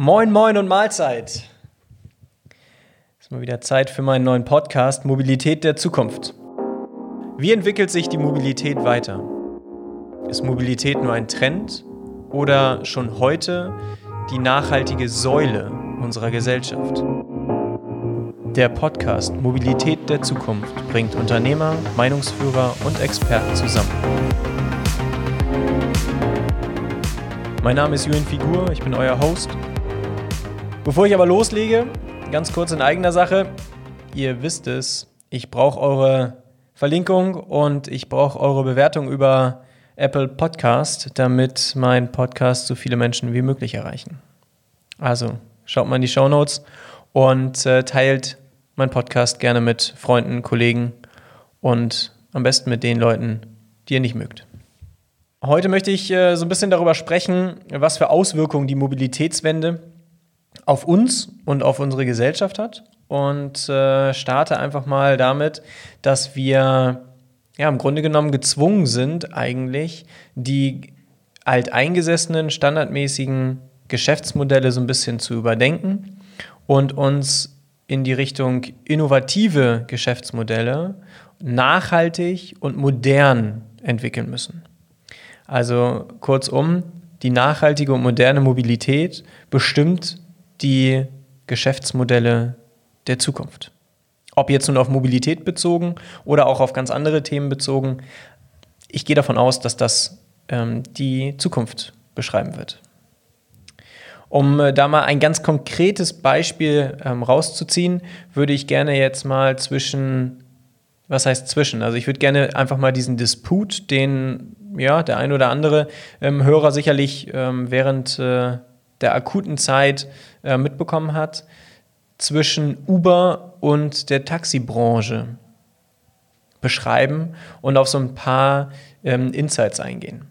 Moin, moin und Mahlzeit. Ist mal wieder Zeit für meinen neuen Podcast Mobilität der Zukunft. Wie entwickelt sich die Mobilität weiter? Ist Mobilität nur ein Trend oder schon heute die nachhaltige Säule unserer Gesellschaft? Der Podcast Mobilität der Zukunft bringt Unternehmer, Meinungsführer und Experten zusammen. Mein Name ist Julian Figur, ich bin euer Host. Bevor ich aber loslege, ganz kurz in eigener Sache. Ihr wisst es, ich brauche eure Verlinkung und ich brauche eure Bewertung über Apple Podcast, damit mein Podcast so viele Menschen wie möglich erreichen. Also schaut mal in die Show Notes und äh, teilt meinen Podcast gerne mit Freunden, Kollegen und am besten mit den Leuten, die ihr nicht mögt. Heute möchte ich äh, so ein bisschen darüber sprechen, was für Auswirkungen die Mobilitätswende auf uns und auf unsere Gesellschaft hat und äh, starte einfach mal damit, dass wir ja im Grunde genommen gezwungen sind, eigentlich die alteingesessenen, standardmäßigen Geschäftsmodelle so ein bisschen zu überdenken und uns in die Richtung innovative Geschäftsmodelle nachhaltig und modern entwickeln müssen. Also kurzum, die nachhaltige und moderne Mobilität bestimmt die Geschäftsmodelle der Zukunft. Ob jetzt nun auf Mobilität bezogen oder auch auf ganz andere Themen bezogen. Ich gehe davon aus, dass das ähm, die Zukunft beschreiben wird. Um äh, da mal ein ganz konkretes Beispiel ähm, rauszuziehen, würde ich gerne jetzt mal zwischen, was heißt zwischen? Also ich würde gerne einfach mal diesen Disput, den ja der ein oder andere ähm, Hörer sicherlich ähm, während äh, der akuten Zeit äh, mitbekommen hat, zwischen Uber und der Taxibranche beschreiben und auf so ein paar ähm, Insights eingehen.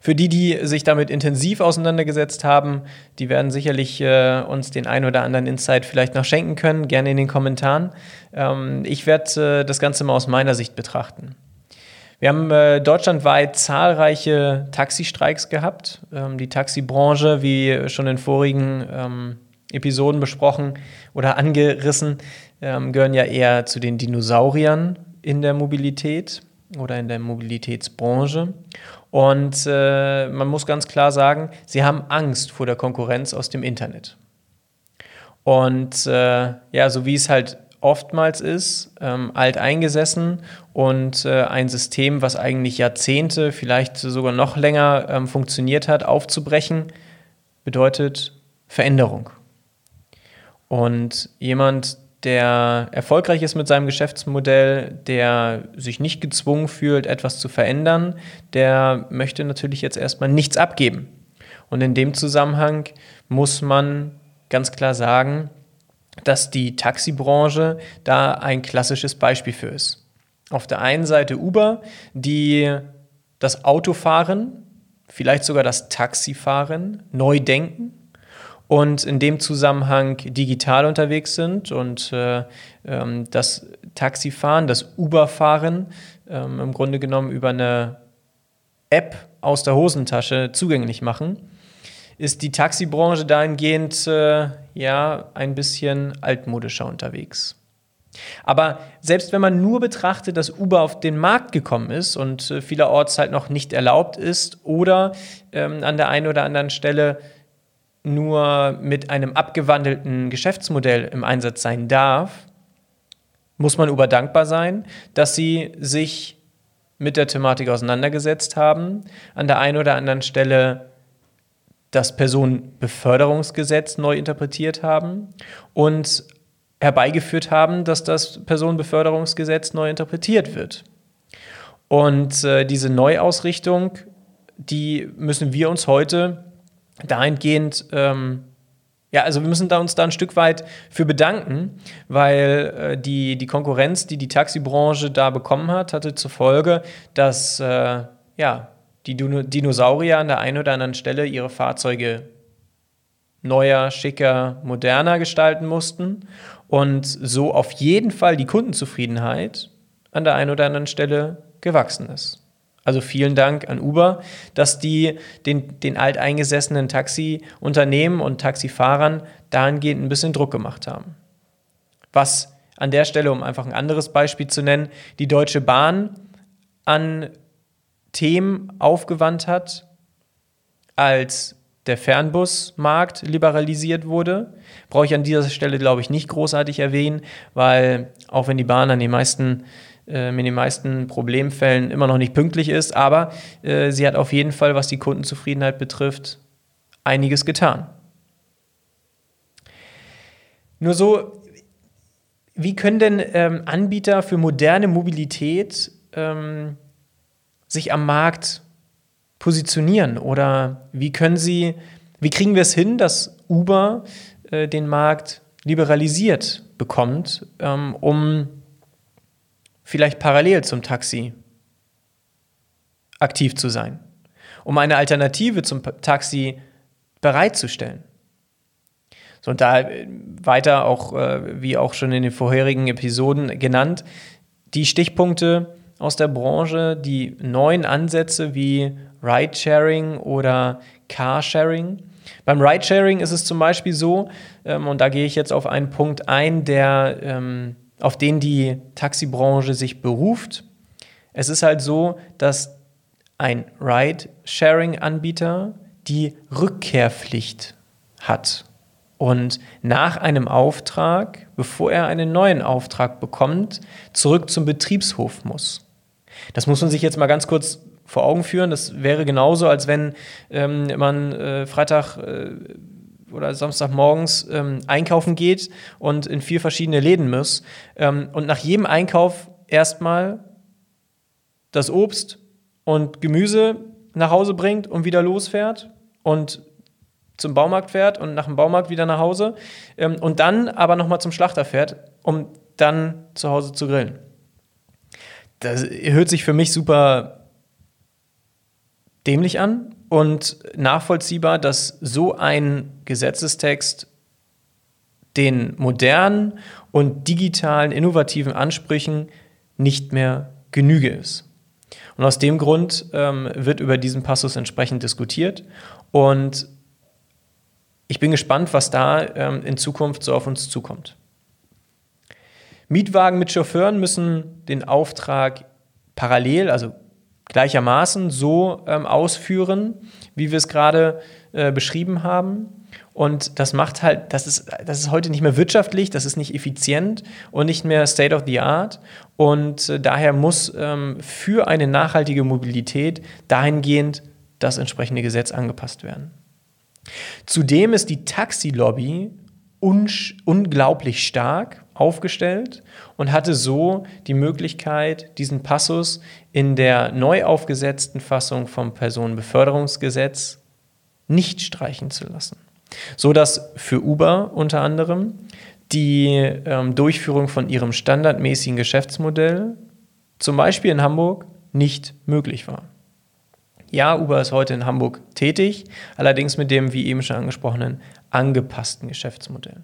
Für die, die sich damit intensiv auseinandergesetzt haben, die werden sicherlich äh, uns den ein oder anderen Insight vielleicht noch schenken können, gerne in den Kommentaren. Ähm, ich werde äh, das Ganze mal aus meiner Sicht betrachten. Wir haben äh, deutschlandweit zahlreiche Taxistreiks gehabt. Ähm, die Taxibranche, wie schon in vorigen ähm, Episoden besprochen oder angerissen, ähm, gehören ja eher zu den Dinosauriern in der Mobilität oder in der Mobilitätsbranche. Und äh, man muss ganz klar sagen, sie haben Angst vor der Konkurrenz aus dem Internet. Und äh, ja, so wie es halt oftmals ist, ähm, alt und äh, ein System, was eigentlich Jahrzehnte, vielleicht sogar noch länger ähm, funktioniert hat, aufzubrechen, bedeutet Veränderung. Und jemand, der erfolgreich ist mit seinem Geschäftsmodell, der sich nicht gezwungen fühlt, etwas zu verändern, der möchte natürlich jetzt erstmal nichts abgeben. Und in dem Zusammenhang muss man ganz klar sagen, dass die Taxibranche da ein klassisches Beispiel für ist. Auf der einen Seite Uber, die das Autofahren, vielleicht sogar das Taxifahren neu denken und in dem Zusammenhang digital unterwegs sind und äh, ähm, das Taxifahren, das Uberfahren ähm, im Grunde genommen über eine App aus der Hosentasche zugänglich machen, ist die Taxibranche dahingehend äh, ja ein bisschen altmodischer unterwegs. Aber selbst wenn man nur betrachtet, dass Uber auf den Markt gekommen ist und äh, vielerorts halt noch nicht erlaubt ist oder ähm, an der einen oder anderen Stelle nur mit einem abgewandelten Geschäftsmodell im Einsatz sein darf, muss man Uber dankbar sein, dass sie sich mit der Thematik auseinandergesetzt haben, an der einen oder anderen Stelle das Personenbeförderungsgesetz neu interpretiert haben und herbeigeführt haben, dass das Personenbeförderungsgesetz neu interpretiert wird. Und äh, diese Neuausrichtung, die müssen wir uns heute dahingehend, ähm, ja, also wir müssen da uns da ein Stück weit für bedanken, weil äh, die, die Konkurrenz, die die Taxibranche da bekommen hat, hatte zur Folge, dass äh, ja, die Dinosaurier an der einen oder anderen Stelle ihre Fahrzeuge neuer, schicker, moderner gestalten mussten und so auf jeden Fall die Kundenzufriedenheit an der einen oder anderen Stelle gewachsen ist. Also vielen Dank an Uber, dass die den, den alteingesessenen Taxiunternehmen und Taxifahrern dahingehend ein bisschen Druck gemacht haben. Was an der Stelle, um einfach ein anderes Beispiel zu nennen, die Deutsche Bahn an Themen aufgewandt hat, als der Fernbusmarkt liberalisiert wurde. Brauche ich an dieser Stelle, glaube ich, nicht großartig erwähnen, weil auch wenn die Bahn an den meisten, äh, in den meisten Problemfällen immer noch nicht pünktlich ist, aber äh, sie hat auf jeden Fall, was die Kundenzufriedenheit betrifft, einiges getan. Nur so, wie können denn ähm, Anbieter für moderne Mobilität ähm, sich am Markt positionieren? Oder wie können sie, wie kriegen wir es hin, dass Uber äh, den Markt liberalisiert bekommt, ähm, um vielleicht parallel zum Taxi aktiv zu sein, um eine Alternative zum Taxi bereitzustellen? So, und da äh, weiter auch, äh, wie auch schon in den vorherigen Episoden genannt, die Stichpunkte aus der Branche, die neuen Ansätze wie Ridesharing oder Carsharing. Beim Ridesharing ist es zum Beispiel so, ähm, und da gehe ich jetzt auf einen Punkt ein, der, ähm, auf den die Taxibranche sich beruft. Es ist halt so, dass ein Ridesharing-Anbieter die Rückkehrpflicht hat. Und nach einem Auftrag, bevor er einen neuen Auftrag bekommt, zurück zum Betriebshof muss. Das muss man sich jetzt mal ganz kurz vor Augen führen. Das wäre genauso, als wenn ähm, man äh, Freitag äh, oder Samstagmorgens ähm, einkaufen geht und in vier verschiedene Läden muss ähm, und nach jedem Einkauf erstmal das Obst und Gemüse nach Hause bringt und wieder losfährt und zum Baumarkt fährt und nach dem Baumarkt wieder nach Hause ähm, und dann aber nochmal zum Schlachter fährt, um dann zu Hause zu grillen das hört sich für mich super dämlich an und nachvollziehbar, dass so ein Gesetzestext den modernen und digitalen, innovativen Ansprüchen nicht mehr Genüge ist. Und aus dem Grund ähm, wird über diesen Passus entsprechend diskutiert. Und ich bin gespannt, was da ähm, in Zukunft so auf uns zukommt. Mietwagen mit Chauffeuren müssen den Auftrag parallel, also gleichermaßen so ähm, ausführen, wie wir es gerade äh, beschrieben haben. Und das macht halt, das ist, das ist heute nicht mehr wirtschaftlich, das ist nicht effizient und nicht mehr State of the Art. Und äh, daher muss ähm, für eine nachhaltige Mobilität dahingehend das entsprechende Gesetz angepasst werden. Zudem ist die Taxilobby unglaublich stark aufgestellt und hatte so die Möglichkeit, diesen Passus in der neu aufgesetzten Fassung vom Personenbeförderungsgesetz nicht streichen zu lassen. So dass für Uber unter anderem die ähm, Durchführung von ihrem standardmäßigen Geschäftsmodell, zum Beispiel in Hamburg, nicht möglich war. Ja, Uber ist heute in Hamburg tätig, allerdings mit dem, wie eben schon angesprochenen, angepassten Geschäftsmodell.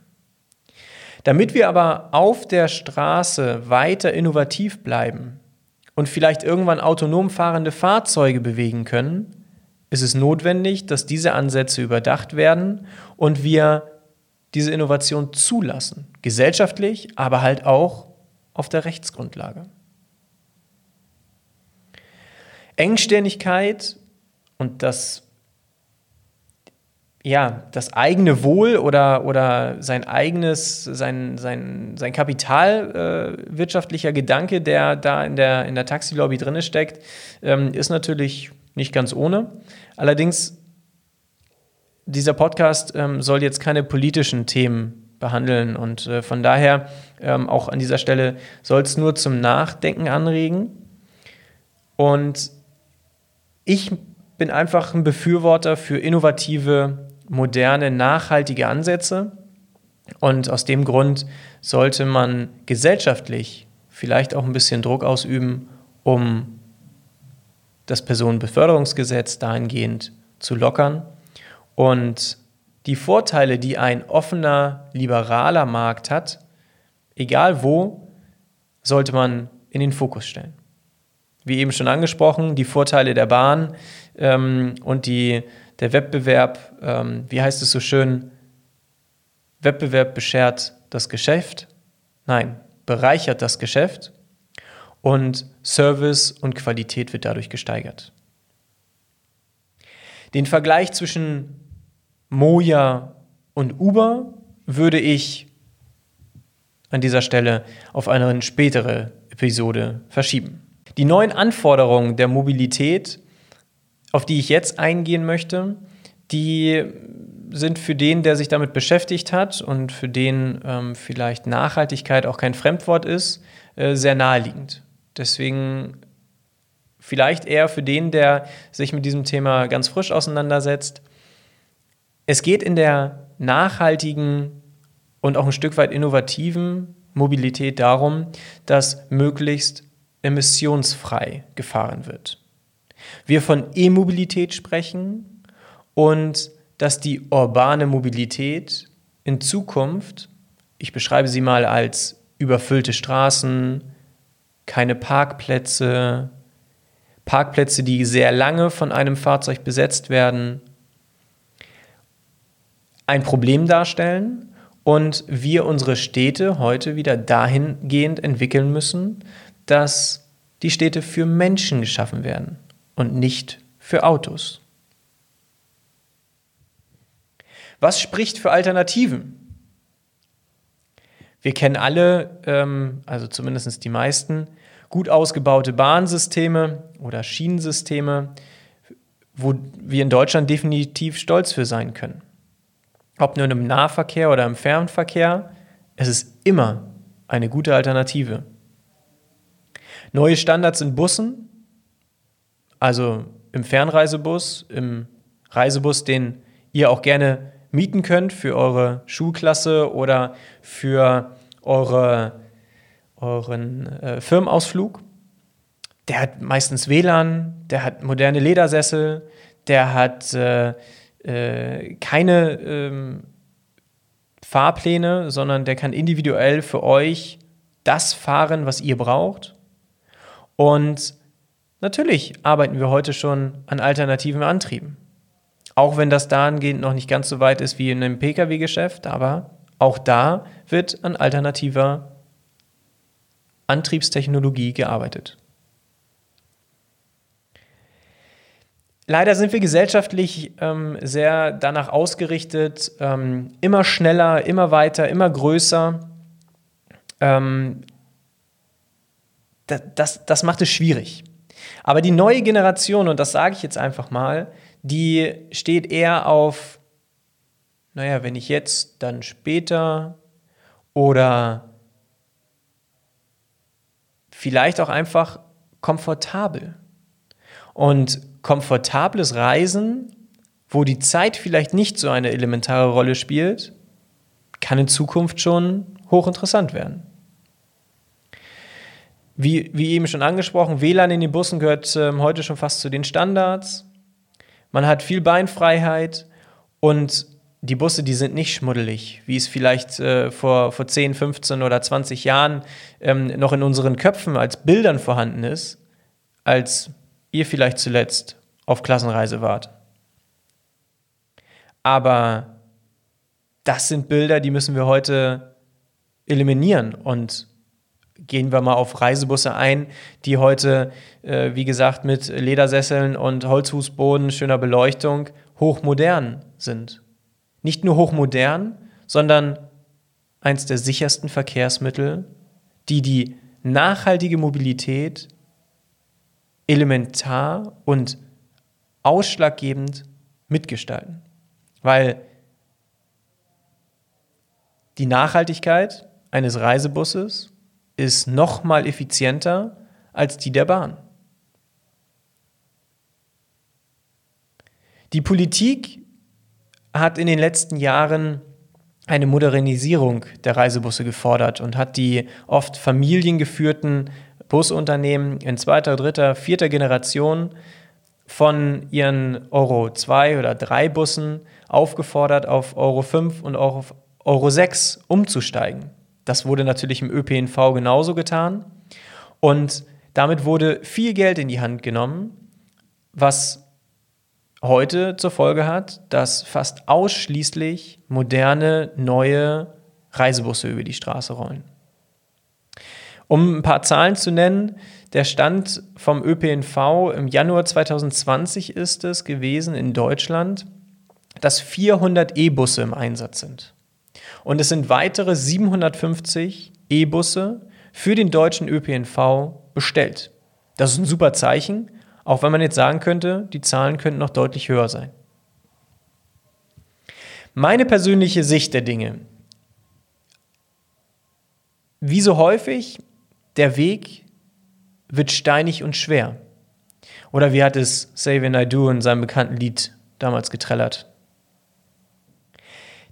Damit wir aber auf der Straße weiter innovativ bleiben und vielleicht irgendwann autonom fahrende Fahrzeuge bewegen können, ist es notwendig, dass diese Ansätze überdacht werden und wir diese Innovation zulassen, gesellschaftlich, aber halt auch auf der Rechtsgrundlage. Engständigkeit und das ja, das eigene Wohl oder, oder sein eigenes, sein, sein, sein Kapital äh, wirtschaftlicher Gedanke, der da in der, in der Taxilobby drin steckt, ähm, ist natürlich nicht ganz ohne. Allerdings, dieser Podcast ähm, soll jetzt keine politischen Themen behandeln und äh, von daher ähm, auch an dieser Stelle soll es nur zum Nachdenken anregen. Und ich bin einfach ein Befürworter für innovative moderne, nachhaltige Ansätze. Und aus dem Grund sollte man gesellschaftlich vielleicht auch ein bisschen Druck ausüben, um das Personenbeförderungsgesetz dahingehend zu lockern und die Vorteile, die ein offener, liberaler Markt hat, egal wo, sollte man in den Fokus stellen. wie eben schon angesprochen, die Vorteile der Bahn ähm, und die, der Wettbewerb, ähm, wie heißt es so schön, Wettbewerb beschert das Geschäft, nein, bereichert das Geschäft und Service und Qualität wird dadurch gesteigert. Den Vergleich zwischen Moja und Uber würde ich an dieser Stelle auf eine spätere Episode verschieben. Die neuen Anforderungen der Mobilität, auf die ich jetzt eingehen möchte, die sind für den, der sich damit beschäftigt hat und für den ähm, vielleicht Nachhaltigkeit auch kein Fremdwort ist, äh, sehr naheliegend. Deswegen vielleicht eher für den, der sich mit diesem Thema ganz frisch auseinandersetzt. Es geht in der nachhaltigen und auch ein Stück weit innovativen Mobilität darum, dass möglichst emissionsfrei gefahren wird. Wir von E-Mobilität sprechen und dass die urbane Mobilität in Zukunft, ich beschreibe sie mal als überfüllte Straßen, keine Parkplätze, Parkplätze, die sehr lange von einem Fahrzeug besetzt werden, ein Problem darstellen und wir unsere Städte heute wieder dahingehend entwickeln müssen, dass die Städte für Menschen geschaffen werden und nicht für Autos. Was spricht für Alternativen? Wir kennen alle, ähm, also zumindest die meisten, gut ausgebaute Bahnsysteme oder Schienensysteme, wo wir in Deutschland definitiv stolz für sein können. Ob nur im Nahverkehr oder im Fernverkehr, es ist immer eine gute Alternative. Neue Standards in Bussen, also im Fernreisebus, im Reisebus, den ihr auch gerne mieten könnt für eure Schulklasse oder für eure, euren äh, Firmenausflug. Der hat meistens WLAN, der hat moderne Ledersessel, der hat äh, äh, keine ähm, Fahrpläne, sondern der kann individuell für euch das fahren, was ihr braucht. Und natürlich arbeiten wir heute schon an alternativen Antrieben. Auch wenn das dahingehend noch nicht ganz so weit ist wie in einem Pkw-Geschäft, aber auch da wird an alternativer Antriebstechnologie gearbeitet. Leider sind wir gesellschaftlich ähm, sehr danach ausgerichtet, ähm, immer schneller, immer weiter, immer größer. Ähm, das, das, das macht es schwierig. Aber die neue Generation, und das sage ich jetzt einfach mal, die steht eher auf, naja, wenn ich jetzt, dann später oder vielleicht auch einfach komfortabel. Und komfortables Reisen, wo die Zeit vielleicht nicht so eine elementare Rolle spielt, kann in Zukunft schon hochinteressant werden. Wie, wie eben schon angesprochen, WLAN in den Bussen gehört ähm, heute schon fast zu den Standards. Man hat viel Beinfreiheit und die Busse, die sind nicht schmuddelig, wie es vielleicht äh, vor, vor 10, 15 oder 20 Jahren ähm, noch in unseren Köpfen als Bildern vorhanden ist, als ihr vielleicht zuletzt auf Klassenreise wart. Aber das sind Bilder, die müssen wir heute eliminieren und gehen wir mal auf Reisebusse ein, die heute, äh, wie gesagt, mit Ledersesseln und Holzfußboden, schöner Beleuchtung hochmodern sind. Nicht nur hochmodern, sondern eins der sichersten Verkehrsmittel, die die nachhaltige Mobilität elementar und ausschlaggebend mitgestalten. Weil die Nachhaltigkeit eines Reisebusses ist noch mal effizienter als die der Bahn. Die Politik hat in den letzten Jahren eine Modernisierung der Reisebusse gefordert und hat die oft familiengeführten Busunternehmen in zweiter, dritter, vierter Generation von ihren Euro 2 oder 3 Bussen aufgefordert, auf Euro 5 und auch auf Euro 6 umzusteigen. Das wurde natürlich im ÖPNV genauso getan. Und Damit wurde viel Geld in die Hand genommen, was heute zur Folge hat, dass fast ausschließlich moderne, neue Reisebusse über die Straße rollen. Um ein paar Zahlen zu nennen, der Stand vom ÖPNV im Januar 2020 ist es gewesen in Deutschland, dass 400 E-Busse im Einsatz sind. Und es sind weitere 750 E-Busse für den deutschen ÖPNV bestellt. Das ist ein super Zeichen, auch wenn man jetzt sagen könnte, die Zahlen könnten noch deutlich höher sein. Meine persönliche Sicht der Dinge. Wie so häufig, der Weg wird steinig und schwer. Oder wie hat es Save and I Do in seinem bekannten Lied damals getrellert?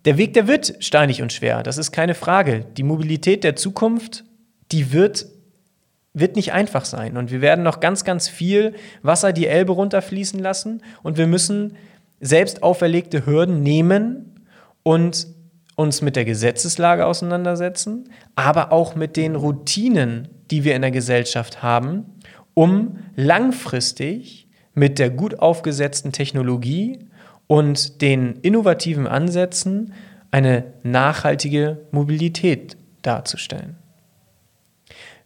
Der Weg, der wird steinig und schwer, das ist keine Frage. Die Mobilität der Zukunft, die wird, wird nicht einfach sein. Und wir werden noch ganz, ganz viel Wasser die Elbe runterfließen lassen. Und wir müssen selbst auferlegte Hürden nehmen und uns mit der Gesetzeslage auseinandersetzen, aber auch mit den Routinen, die wir in der Gesellschaft haben, um langfristig mit der gut aufgesetzten Technologie und den innovativen Ansätzen eine nachhaltige Mobilität darzustellen.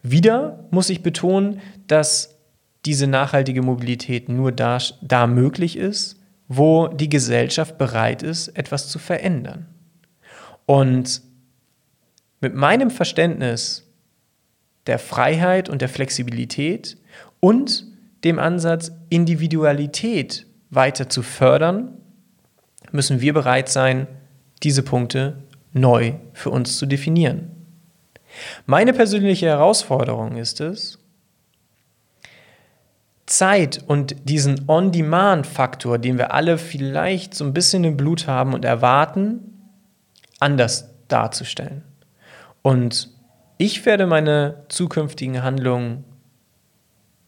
Wieder muss ich betonen, dass diese nachhaltige Mobilität nur da, da möglich ist, wo die Gesellschaft bereit ist, etwas zu verändern. Und mit meinem Verständnis der Freiheit und der Flexibilität und dem Ansatz, Individualität weiter zu fördern, müssen wir bereit sein, diese Punkte neu für uns zu definieren. Meine persönliche Herausforderung ist es, Zeit und diesen On-Demand-Faktor, den wir alle vielleicht so ein bisschen im Blut haben und erwarten, anders darzustellen. Und ich werde meine zukünftigen Handlungen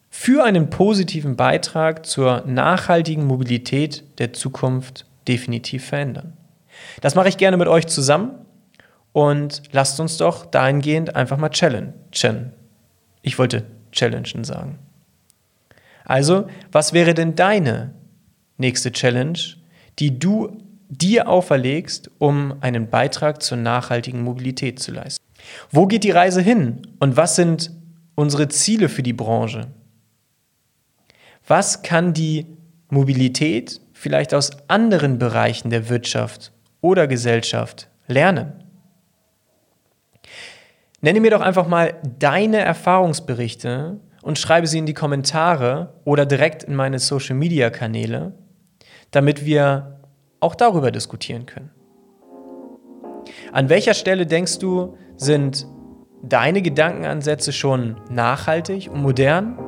für einen positiven Beitrag zur nachhaltigen Mobilität der Zukunft definitiv verändern. Das mache ich gerne mit euch zusammen und lasst uns doch dahingehend einfach mal challengen. Ich wollte challengen sagen. Also, was wäre denn deine nächste Challenge, die du dir auferlegst, um einen Beitrag zur nachhaltigen Mobilität zu leisten? Wo geht die Reise hin und was sind unsere Ziele für die Branche? Was kann die Mobilität vielleicht aus anderen Bereichen der Wirtschaft oder Gesellschaft lernen? Nenne mir doch einfach mal deine Erfahrungsberichte und schreibe sie in die Kommentare oder direkt in meine Social-Media-Kanäle, damit wir auch darüber diskutieren können. An welcher Stelle denkst du, sind deine Gedankenansätze schon nachhaltig und modern?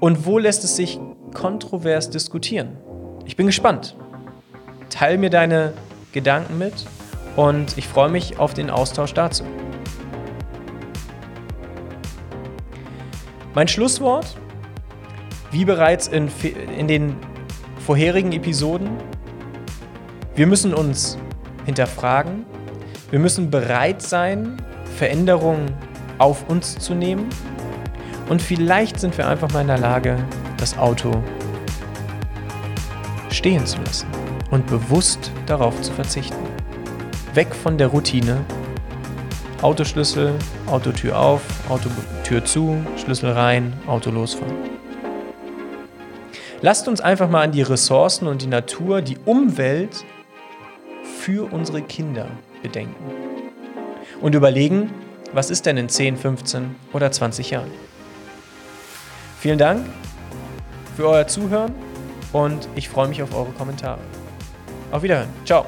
Und wo lässt es sich kontrovers diskutieren? Ich bin gespannt. Teil mir deine Gedanken mit und ich freue mich auf den Austausch dazu. Mein Schlusswort, wie bereits in, in den vorherigen Episoden, wir müssen uns hinterfragen, wir müssen bereit sein, Veränderungen auf uns zu nehmen und vielleicht sind wir einfach mal in der Lage, das Auto stehen zu lassen und bewusst darauf zu verzichten. Weg von der Routine. Autoschlüssel, Autotür auf, Autotür zu, Schlüssel rein, Auto losfahren. Lasst uns einfach mal an die Ressourcen und die Natur, die Umwelt für unsere Kinder bedenken. Und überlegen, was ist denn in 10, 15 oder 20 Jahren? Vielen Dank für euer Zuhören und ich freue mich auf eure Kommentare. Auf Wiederhören. Ciao.